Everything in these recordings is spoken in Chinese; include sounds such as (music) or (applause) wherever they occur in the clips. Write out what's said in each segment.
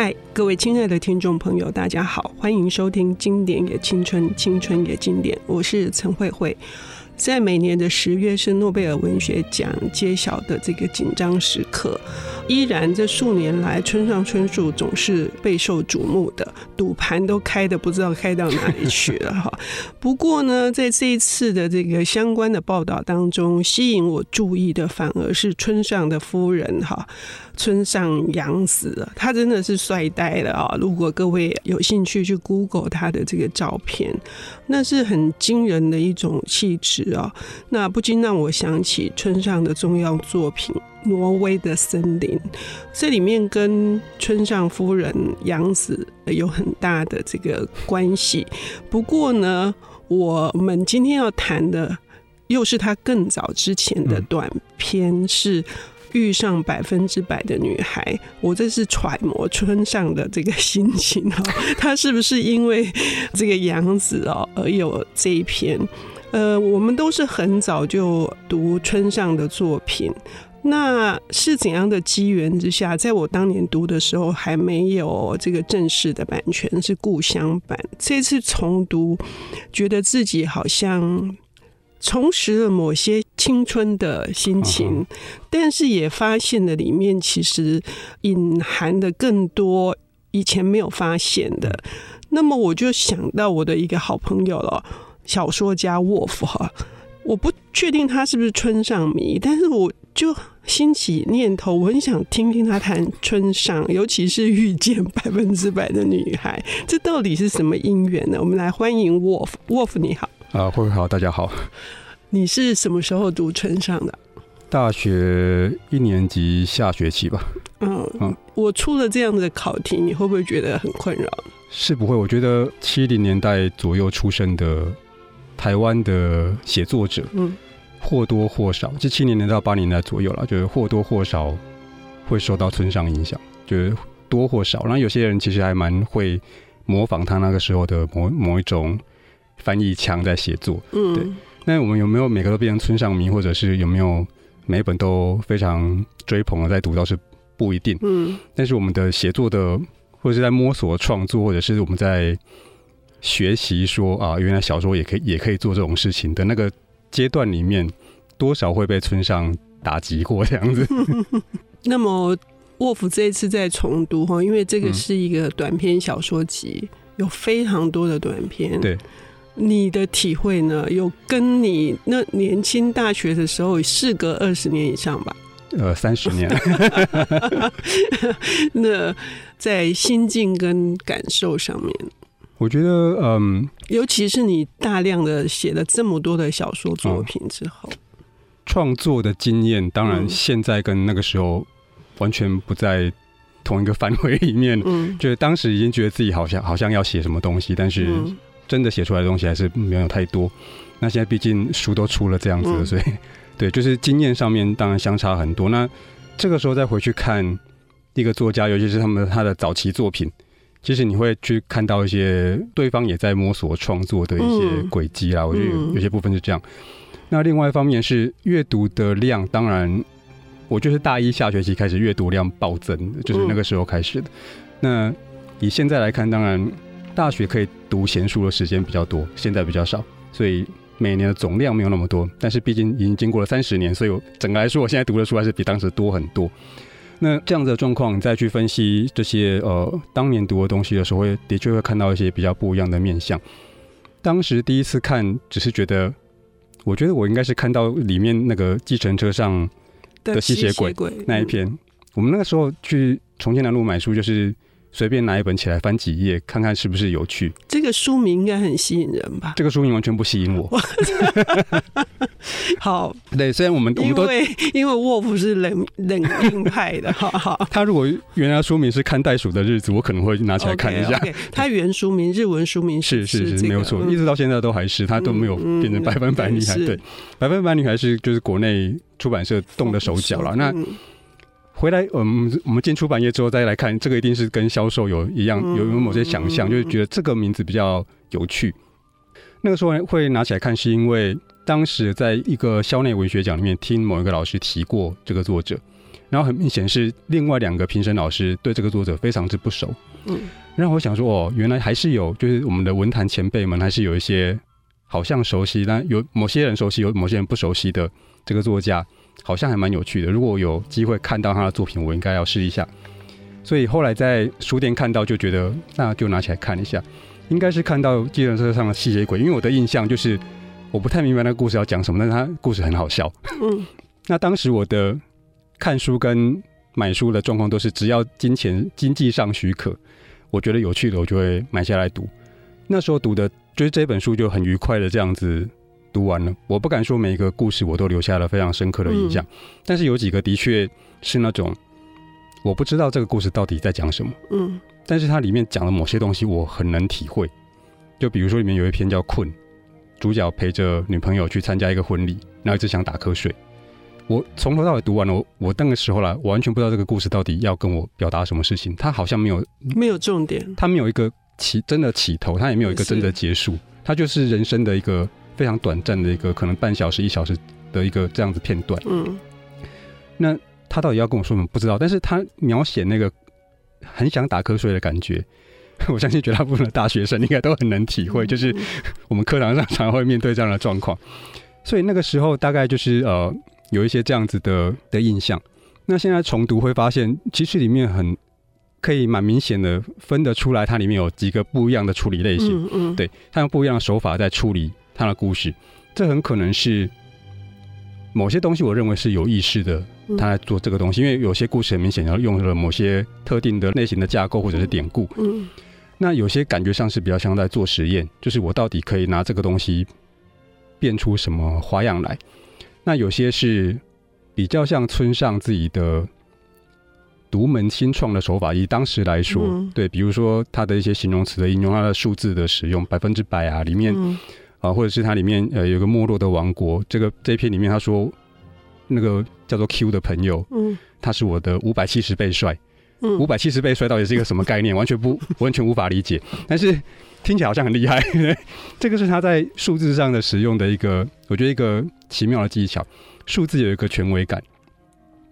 嗨，各位亲爱的听众朋友，大家好，欢迎收听《经典也青春，青春也经典》，我是陈慧慧。在每年的十月是诺贝尔文学奖揭晓的这个紧张时刻，依然这数年来村上春树总是备受瞩目的，赌盘都开的不知道开到哪里去了哈。(laughs) 不过呢，在这一次的这个相关的报道当中，吸引我注意的反而是村上的夫人哈。村上阳子，他真的是帅呆了啊！如果各位有兴趣去 Google 他的这个照片，那是很惊人的一种气质啊！那不禁让我想起村上的重要作品《挪威的森林》，这里面跟村上夫人杨子有很大的这个关系。不过呢，我们今天要谈的又是他更早之前的短篇是。遇上百分之百的女孩，我这是揣摩村上的这个心情哈，(laughs) 他是不是因为这个杨子哦而有这一篇？呃，我们都是很早就读村上的作品，那是怎样的机缘之下，在我当年读的时候还没有这个正式的版权，是故乡版。这次重读，觉得自己好像。重拾了某些青春的心情，但是也发现了里面其实隐含的更多以前没有发现的。那么我就想到我的一个好朋友了，小说家沃夫哈，我不确定他是不是村上迷，但是我就兴起念头，我很想听听他谈春上，尤其是遇见百分之百的女孩，这到底是什么因缘呢？我们来欢迎 Wolf，Wolf 你好。啊，慧慧好，大家好。你是什么时候读春上的？大学一年级下学期吧。嗯嗯，我出了这样的考题，你会不会觉得很困扰？是不会，我觉得七零年代左右出生的台湾的写作者，嗯，或多或少，这七零年到八零年代左右了，就是或多或少会受到村上影响，就是多或少。然后有些人其实还蛮会模仿他那个时候的某某一种。翻译腔在写作，嗯，对。那我们有没有每个都变成村上迷，或者是有没有每一本都非常追捧的在读，倒是不一定。嗯，但是我们的写作的，或者是在摸索创作，或者是我们在学习说啊，原来小说也可以也可以做这种事情的那个阶段里面，多少会被村上打击过这样子。(laughs) 那么沃夫这一次在重读哈，因为这个是一个短篇小说集，嗯、有非常多的短篇，对。你的体会呢？有跟你那年轻大学的时候，事隔二十年以上吧？呃，三十年。(laughs) 那在心境跟感受上面，我觉得，嗯，尤其是你大量的写了这么多的小说作品之后，创、嗯、作的经验，当然现在跟那个时候完全不在同一个范围里面。嗯，就是当时已经觉得自己好像好像要写什么东西，但是。嗯真的写出来的东西还是没有太多。那现在毕竟书都出了这样子了，所以 (laughs) 对，就是经验上面当然相差很多。那这个时候再回去看一个作家，尤其是他们他的早期作品，其实你会去看到一些对方也在摸索创作的一些轨迹啊。我觉得有有些部分是这样。那另外一方面是阅读的量，当然我就是大一下学期开始阅读量暴增，就是那个时候开始的。那以现在来看，当然。大学可以读闲书的时间比较多，现在比较少，所以每年的总量没有那么多。但是毕竟已经经过了三十年，所以我整个来说，我现在读的书还是比当时多很多。那这样子的状况，你再去分析这些呃当年读的东西的时候，会的确会看到一些比较不一样的面相。当时第一次看，只是觉得，我觉得我应该是看到里面那个计程车上的吸血鬼那一篇。嗯、我们那个时候去重庆南路买书，就是。随便拿一本起来翻几页，看看是不是有趣。这个书名应该很吸引人吧？这个书名完全不吸引我。(laughs) 好，对，虽然我们我们都因为沃夫是冷冷硬派的，(laughs) 哈哈。他如果原来书名是看袋鼠的日子，我可能会拿起来看一下。Okay, okay, 他原书名日文书名是是是，没有错，一直到现在都还是，他都没有变成百分百女孩。嗯嗯、对，对，百分百女孩是就是国内出版社动的手脚了。那。回来，我们我们进出版业之后再来看，这个一定是跟销售有一样，有有某些想象，就是觉得这个名字比较有趣。那个时候会拿起来看，是因为当时在一个校内文学奖里面听某一个老师提过这个作者，然后很明显是另外两个评审老师对这个作者非常之不熟。嗯，然后我想说，哦，原来还是有，就是我们的文坛前辈们还是有一些好像熟悉，但有某些人熟悉，有某些人不熟悉的这个作家，好像还蛮有趣的。如果我有机会看到他的作品，我应该要试一下。所以后来在书店看到，就觉得那就拿起来看一下。应该是看到计程车上的吸血鬼，因为我的印象就是我不太明白那个故事要讲什么，但是他故事很好笑。嗯，(laughs) 那当时我的看书跟买书的状况都是，只要金钱经济上许可，我觉得有趣的我就会买下来读。那时候读的就是这本书就很愉快的这样子读完了。我不敢说每一个故事我都留下了非常深刻的印象，嗯，但是有几个的确是那种我不知道这个故事到底在讲什么。嗯。但是它里面讲的某些东西我很能体会，就比如说里面有一篇叫《困》，主角陪着女朋友去参加一个婚礼，然后一直想打瞌睡。我从头到尾读完了，我我那个时候啦，我完全不知道这个故事到底要跟我表达什么事情。它好像没有没有重点，它没有一个起真的起头，它也没有一个真的结束，它就是人生的一个非常短暂的一个可能半小时一小时的一个这样子片段。嗯，那他到底要跟我说什么不知道，但是他描写那个。很想打瞌睡的感觉，(laughs) 我相信绝大部分的大学生应该都很能体会，就是我们课堂上常常会面对这样的状况，所以那个时候大概就是呃有一些这样子的的印象。那现在重读会发现，其实里面很可以蛮明显的分得出来，它里面有几个不一样的处理类型，嗯嗯，对，它用不一样的手法在处理它的故事，这很可能是。某些东西，我认为是有意识的，他在做这个东西，因为有些故事很明显要用了某些特定的类型的架构或者是典故。嗯，那有些感觉上是比较像在做实验，就是我到底可以拿这个东西变出什么花样来。那有些是比较像村上自己的独门新创的手法，以当时来说，对，比如说他的一些形容词的应用，他的数字的使用，百分之百啊，里面。啊，或者是它里面呃有个没落的王国，这个这一篇里面他说那个叫做 Q 的朋友，嗯，他是我的五百七十倍帅，嗯，五百七十倍帅到底是一个什么概念？完全不完全无法理解，但是听起来好像很厉害。(laughs) 这个是他在数字上的使用的一个，我觉得一个奇妙的技巧。数字有一个权威感，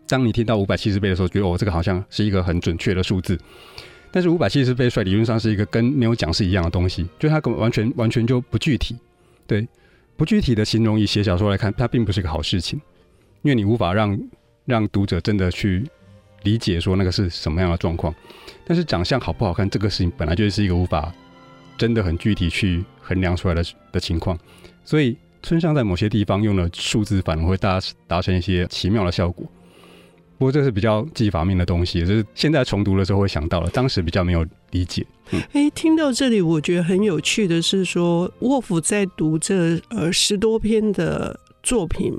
当你听到五百七十倍的时候，觉得哦，这个好像是一个很准确的数字。但是五百七十倍帅理论上是一个跟没有讲是一样的东西，就它根本完全完全就不具体。对，不具体的形容以写小说来看，它并不是个好事情，因为你无法让让读者真的去理解说那个是什么样的状况。但是长相好不好看，这个事情本来就是一个无法真的很具体去衡量出来的的情况。所以村上在某些地方用了数字，反而会达达成一些奇妙的效果。不过这是比较技法面的东西，就是现在重读的时候会想到了，当时比较没有理解。哎、嗯，听到这里，我觉得很有趣的是说，沃夫在读这呃十多篇的作品，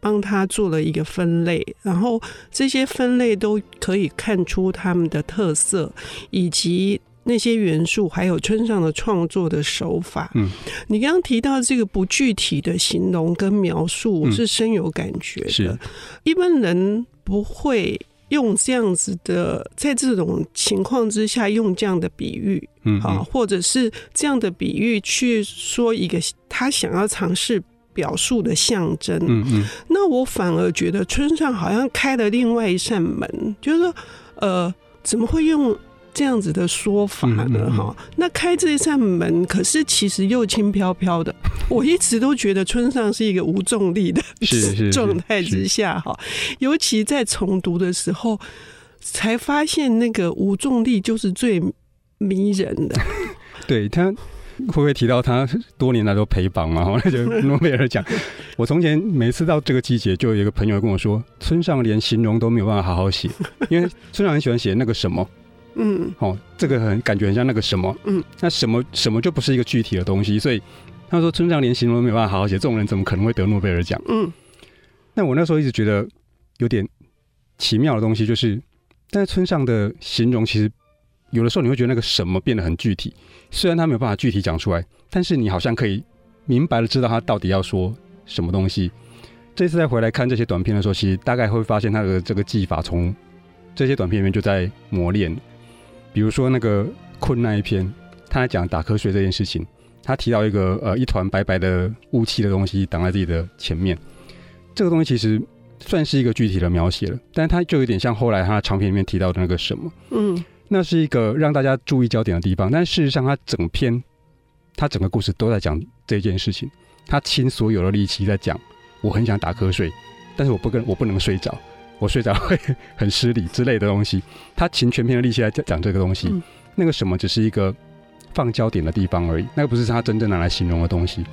帮他做了一个分类，然后这些分类都可以看出他们的特色，以及那些元素，还有村上的创作的手法。嗯，你刚刚提到这个不具体的形容跟描述，我是深有感觉的。嗯、是一般人。不会用这样子的，在这种情况之下用这样的比喻，嗯，啊，或者是这样的比喻去说一个他想要尝试表述的象征，嗯嗯，那我反而觉得村上好像开了另外一扇门，就是说，呃，怎么会用？这样子的说法呢，哈、那开这一扇门，可是其实又轻飘飘的。(laughs) 我一直都觉得村上是一个无重力的状态之下，哈，尤其在重读的时候，才发现那个无重力就是最迷人的。(laughs) 对，他会不会提到他多年来都陪榜嘛？(laughs) 那就诺贝尔奖。我从前每次到这个季节，就有一个朋友跟我说，村上连形容都没有办法好好写，因为村上很喜欢写那个什么。嗯，哦，这个很感觉很像那个什么，嗯，那什么什么就不是一个具体的东西，所以他说村上连形容都没有办法好好写，这种人怎么可能会得诺贝尔奖？嗯，那我那时候一直觉得有点奇妙的东西，就是但是村上的形容其实有的时候你会觉得那个什么变得很具体，虽然他没有办法具体讲出来，但是你好像可以明白的知道他到底要说什么东西。这次再回来看这些短片的时候，其实大概会发现他的这个技法从这些短片里面就在磨练。比如说那个困那一篇，他在讲打瞌睡这件事情，他提到一个呃一团白白的雾气的东西挡在自己的前面，这个东西其实算是一个具体的描写了，但它就有点像后来他的长篇里面提到的那个什么，嗯，那是一个让大家注意焦点的地方。但事实上，他整篇他整个故事都在讲这件事情，他倾所有的力气在讲，我很想打瞌睡，但是我不跟我不能睡着，我睡着会很失礼之类的东西。他请全篇的力气来讲这个东西，嗯、那个什么只是一个放焦点的地方而已，那个不是他真正拿来形容的东西。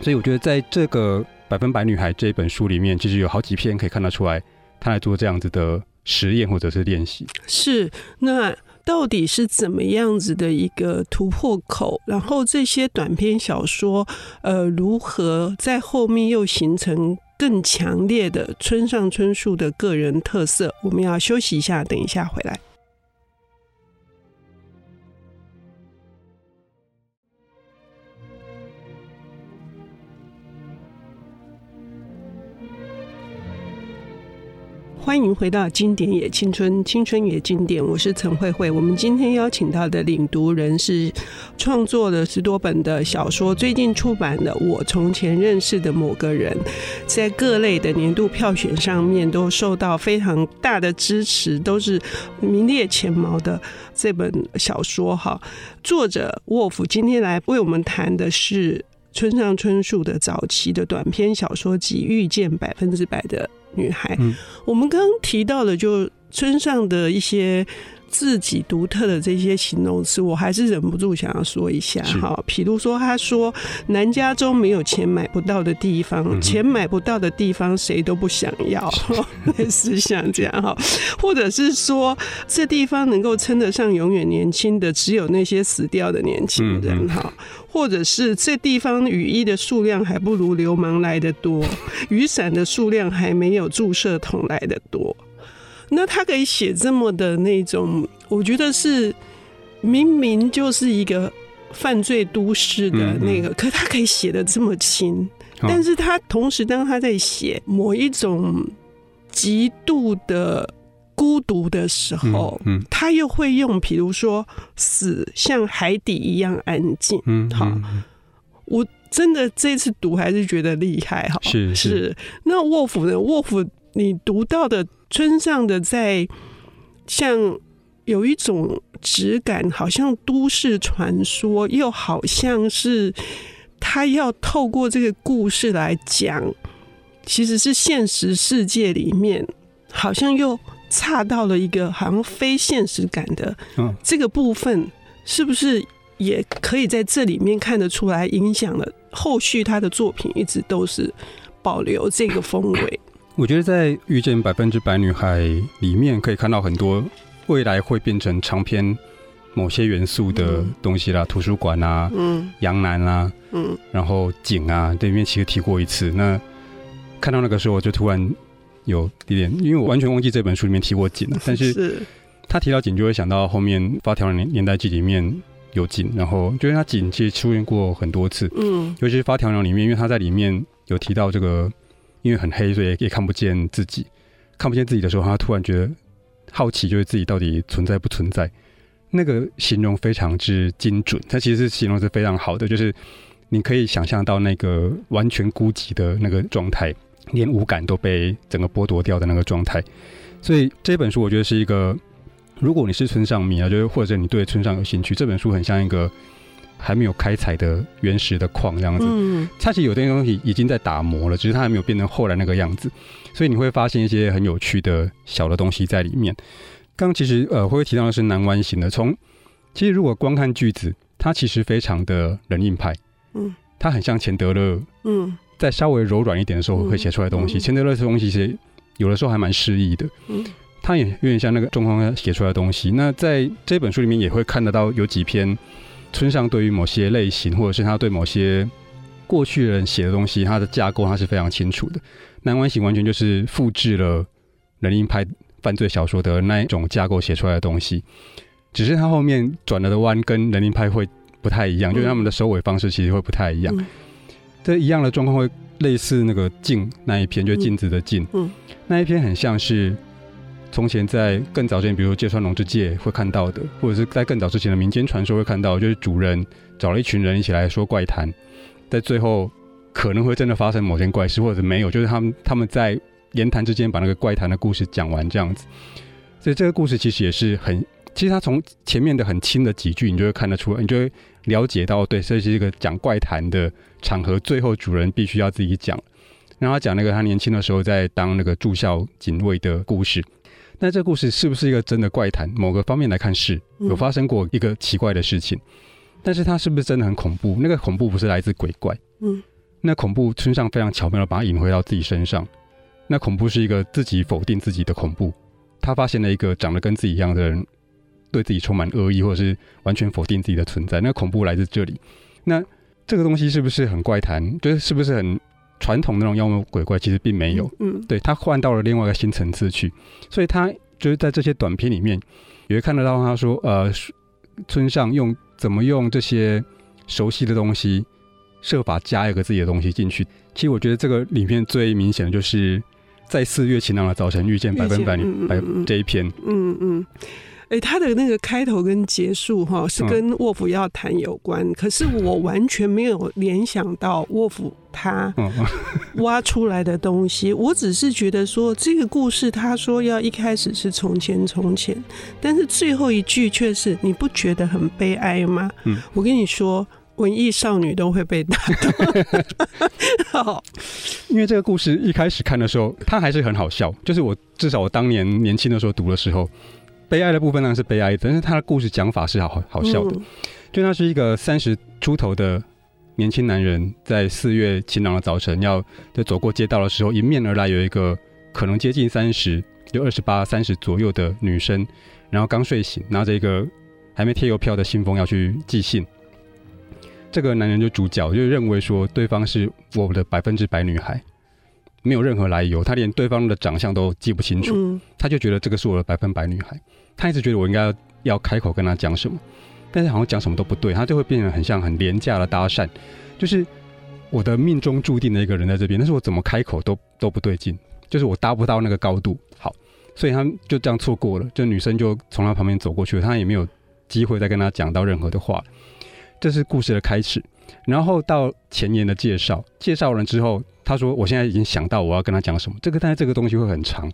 所以我觉得在这个。百分百女孩这一本书里面，其实有好几篇可以看得出来，他来做这样子的实验或者是练习。是，那到底是怎么样子的一个突破口？然后这些短篇小说，呃，如何在后面又形成更强烈的村上春树的个人特色？我们要休息一下，等一下回来。欢迎回到《经典也青春，青春也经典》。我是陈慧慧。我们今天邀请到的领读人是创作了十多本的小说，最近出版的《我从前认识的某个人》，在各类的年度票选上面都受到非常大的支持，都是名列前茅的这本小说。哈，作者沃夫今天来为我们谈的是村上春树的早期的短篇小说集《遇见百分之百的》女孩，嗯、我们刚刚提到的，就村上的一些自己独特的这些形容词，我还是忍不住想要说一下哈。比如说，他说南加州没有钱买不到的地方，嗯、钱买不到的地方谁都不想要，(laughs) 类似像这样哈。或者是说，这地方能够称得上永远年轻的，只有那些死掉的年轻人哈。嗯嗯或者是这地方雨衣的数量还不如流氓来的多，雨伞的数量还没有注射筒来的多。那他可以写这么的那种，我觉得是明明就是一个犯罪都市的那个，可他可以写的这么轻。但是他同时当他在写某一种极度的。孤独的时候，嗯，嗯，他又会用，比如说死像海底一样安静，嗯，好，我真的这次读还是觉得厉害，哈，是是，是。那沃夫呢？沃夫，你读到的村上的在像有一种质感，好像都市传说，又好像是他要透过这个故事来讲，其实是现实世界里面，好像又。差到了一个好像非现实感的这个部分，是不是也可以在这里面看得出来，影响了后续他的作品，一直都是保留这个风味。我觉得在《遇见百分之百女孩》里面可以看到很多未来会变成长篇某些元素的东西啦，图书馆啊，嗯，洋男啊，嗯，然后景啊，这里面其实提过一次。那看到那个时候，我就突然。有一点，因为我完全忘记这本书里面提过景了，(laughs) 但是他提到景，就会想到后面《发条的年年代记》里面有景，然后就是他景其实出现过很多次，嗯，尤其是《发条鸟》里面，因为他在里面有提到这个，因为很黑，所以也看不见自己，看不见自己的时候，他突然觉得好奇，就是自己到底存在不存在？那个形容非常之精准，他其实形容是非常好的，就是你可以想象到那个完全孤寂的那个状态。连五感都被整个剥夺掉的那个状态，所以这本书我觉得是一个，如果你是村上迷啊，就是或者你对村上有兴趣，这本书很像一个还没有开采的原始的矿这样子。嗯，它其实有些东西已经在打磨了，只是它还没有变成后来那个样子，所以你会发现一些很有趣的小的东西在里面。刚刚其实呃，会提到的是南湾型的，从其实如果光看句子，它其实非常的冷硬派，嗯，它很像钱德勒，嗯。在稍微柔软一点的时候会写出来的东西，钱、嗯、德勒这东西其实有的时候还蛮诗意的，嗯，他也有点像那个中方写出来的东西。那在这本书里面也会看得到有几篇村上对于某些类型，或者是他对某些过去的人写的东西，他的架构他是非常清楚的。南湾型完全就是复制了人硬派犯罪小说的那一种架构写出来的东西，只是他后面转了的弯跟人硬派会不太一样，嗯、就是他们的收尾方式其实会不太一样。嗯这一样的状况会类似那个镜那一篇，就是镜子的镜，嗯，嗯，那一篇很像是从前在更早之前，比如芥川龙之介会看到的，或者是在更早之前的民间传说会看到，就是主人找了一群人一起来说怪谈，在最后可能会真的发生某件怪事，或者没有，就是他们他们在言谈之间把那个怪谈的故事讲完这样子。所以这个故事其实也是很，其实他从前面的很轻的几句，你就会看得出来，你就会了解到，对，这是一个讲怪谈的场合，最后主人必须要自己讲。然后他讲那个他年轻的时候在当那个驻校警卫的故事。那这个故事是不是一个真的怪谈？某个方面来看是，有发生过一个奇怪的事情。嗯、但是它是不是真的很恐怖？那个恐怖不是来自鬼怪。嗯。那恐怖村上非常巧妙的把它引回到自己身上。那恐怖是一个自己否定自己的恐怖。他发现了一个长得跟自己一样的人，对自己充满恶意，或者是完全否定自己的存在。那恐怖来自这里。那这个东西是不是很怪谈？就是是不是很？传统那种妖魔鬼怪其实并没有，嗯，对，他换到了另外一个新层次去，所以他就是在这些短片里面也会看得到，他说，呃，村上用怎么用这些熟悉的东西，设法加一个自己的东西进去。其实我觉得这个里面最明显的就是在四月晴朗的早晨遇见百分百女百这一篇，嗯嗯。哎、欸，他的那个开头跟结束哈，是跟沃夫要谈有关，嗯，可是我完全没有联想到沃夫他 (laughs) 挖出来的东西。我只是觉得说，这个故事他说要一开始是从前从前，但是最后一句却是你不觉得很悲哀吗？嗯，我跟你说，文艺少女都会被打动。(laughs) 好，因为这个故事一开始看的时候，它还是很好笑，就是我至少我当年年轻的时候读的时候。悲哀的部分呢是悲哀的，但是他的故事讲法是好好笑的。就他是一个三十出头的年轻男人，在四月晴朗的早晨，要在走过街道的时候，迎面而来有一个可能接近三十，就二十八、三十左右的女生，然后刚睡醒，拿着一个还没贴邮票的信封要去寄信。这个男人就主角就认为说，对方是我的百分之百女孩。没有任何来由，他连对方的长相都记不清楚，嗯，他就觉得这个是我的百分百女孩。他一直觉得我应该要要开口跟他讲什么，但是好像讲什么都不对，他就会变得很像很廉价的搭讪，就是我的命中注定的一个人在这边，但是我怎么开口都都不对劲，就是我搭不到那个高度。好，所以他就这样错过了，就女生就从他旁边走过去了，他也没有机会再跟他讲到任何的话。这是故事的开始，然后到前言的介绍，介绍完之后。他说：“我现在已经想到我要跟他讲什么。这个，但是这个东西会很长，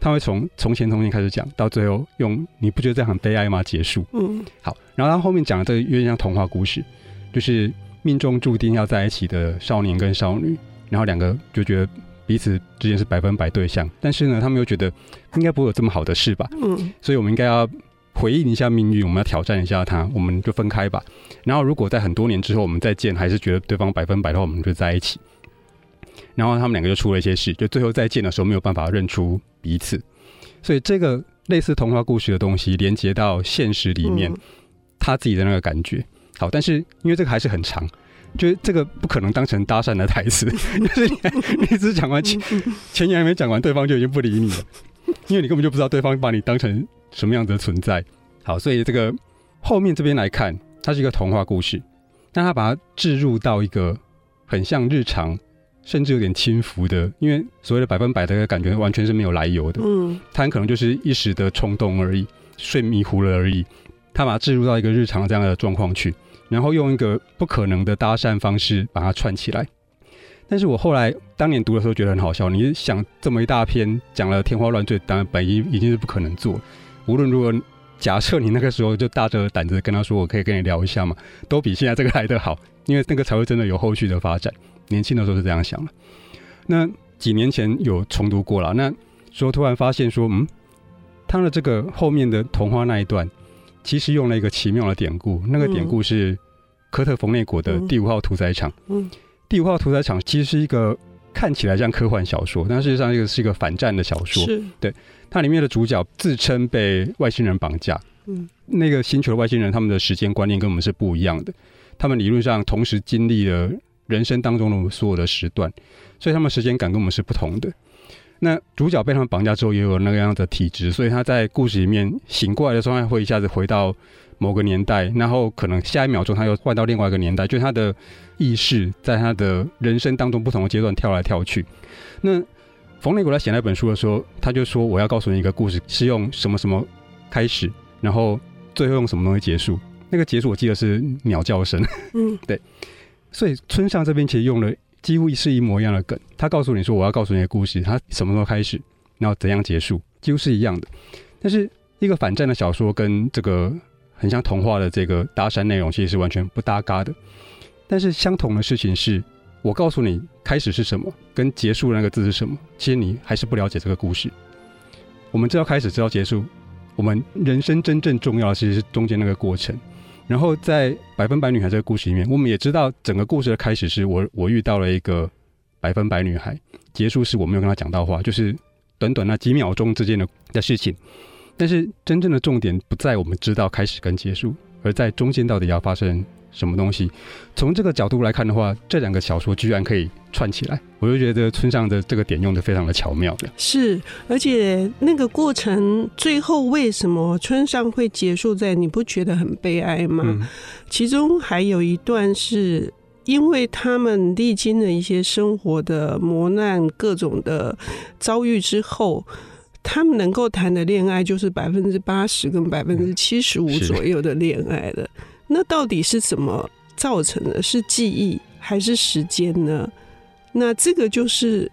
他会从从前从前开始讲，到最后用你不觉得这样很悲哀吗？结束。嗯，好。然后他后面讲的这个有点像童话故事，就是命中注定要在一起的少年跟少女，然后两个就觉得彼此之间是百分百对象，但是呢，他们又觉得应该不会有这么好的事吧？嗯，所以我们应该要回应一下命运，我们要挑战一下他，我们就分开吧。然后如果在很多年之后我们再见，还是觉得对方百分百的话，我们就在一起。”然后他们两个就出了一些事，就最后再见的时候没有办法认出彼此，所以这个类似童话故事的东西连接到现实里面，他自己的那个感觉好，但是因为这个还是很长，就是这个不可能当成搭讪的台词，(laughs) 就是你你只讲完前前言还没讲完，对方就已经不理你了，因为你根本就不知道对方把你当成什么样子的存在。好，所以这个后面这边来看，它是一个童话故事，但它把它置入到一个很像日常。甚至有点轻浮的，因为所谓的百分百的感觉完全是没有来由的。嗯，他很可能就是一时的冲动而已，睡迷糊了而已。他把它置入到一个日常这样的状况去，然后用一个不可能的搭讪方式把它串起来。但是我后来当年读的时候觉得很好笑。你想这么一大篇讲了天花乱坠，当然本意已经是不可能做。无论如何，假设你那个时候就大着胆子跟他说：“我可以跟你聊一下嘛”，都比现在这个来得好，因为那个才会真的有后续的发展。年轻的时候是这样想的，那几年前有重读过了，那说突然发现说，嗯，他的这个后面的童话那一段，其实用了一个奇妙的典故，那个典故是科特冯内果的《第五号屠宰场》。嗯，第五号屠宰场其实是一个看起来像科幻小说，但事实上这个是一个反战的小说。是，对，它里面的主角自称被外星人绑架。嗯，那个星球的外星人，他们的时间观念跟我们是不一样的，他们理论上同时经历了。人生当中的所有的时段，所以他们时间感跟我们是不同的。那主角被他们绑架之后，也有那个样的体质，所以他在故事里面醒过来的时候，他会一下子回到某个年代，然后可能下一秒钟他又换到另外一个年代，就是他的意识在他的人生当中不同的阶段跳来跳去。那冯内古在写那本书的时候，他就说：“我要告诉你一个故事，是用什么什么开始，然后最后用什么东西结束。那个结束我记得是鸟叫声。”嗯，(laughs) 对。所以村上这边其实用了几乎是一模一样的梗。他告诉你说我要告诉你的故事，他什么时候开始，然后怎样结束，几乎是一样的。但是一个反战的小说跟这个很像童话的这个搭讪内容，其实是完全不搭嘎的。但是相同的事情是，我告诉你开始是什么，跟结束那个字是什么，其实你还是不了解这个故事。我们知道开始，知道结束，我们人生真正重要的其实是中间那个过程。然后在《百分百女孩》这个故事里面，我们也知道整个故事的开始是我我遇到了一个百分百女孩，结束是我没有跟她讲到话，就是短短那几秒钟之间的的事情。但是真正的重点不在我们知道开始跟结束，而在中间到底要发生什么东西？从这个角度来看的话，这两个小说居然可以串起来，我就觉得村上的这个点用的非常的巧妙的。是，而且那个过程最后为什么村上会结束在你不觉得很悲哀吗？嗯、其中还有一段是因为他们历经了一些生活的磨难、各种的遭遇之后，他们能够谈的恋爱就是百分之八十跟百分之七十五左右的恋爱了。那到底是怎么造成的？是记忆还是时间呢？那这个就是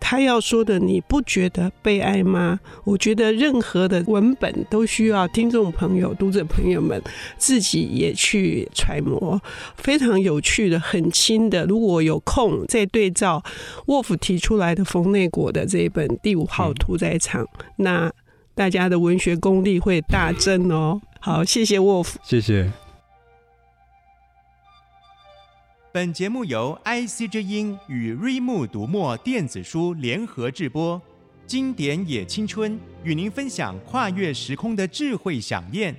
他要说的。你不觉得悲哀吗？我觉得任何的文本都需要听众朋友、读者朋友们自己也去揣摩。非常有趣的、很轻的。如果有空再对照沃夫提出来的冯内果的这一本《第五号屠宰场》，那大家的文学功力会大增哦。好，谢谢沃夫，谢谢。本节目由 IC 之音与瑞木读墨电子书联合制播，经典也青春与您分享跨越时空的智慧饗宴。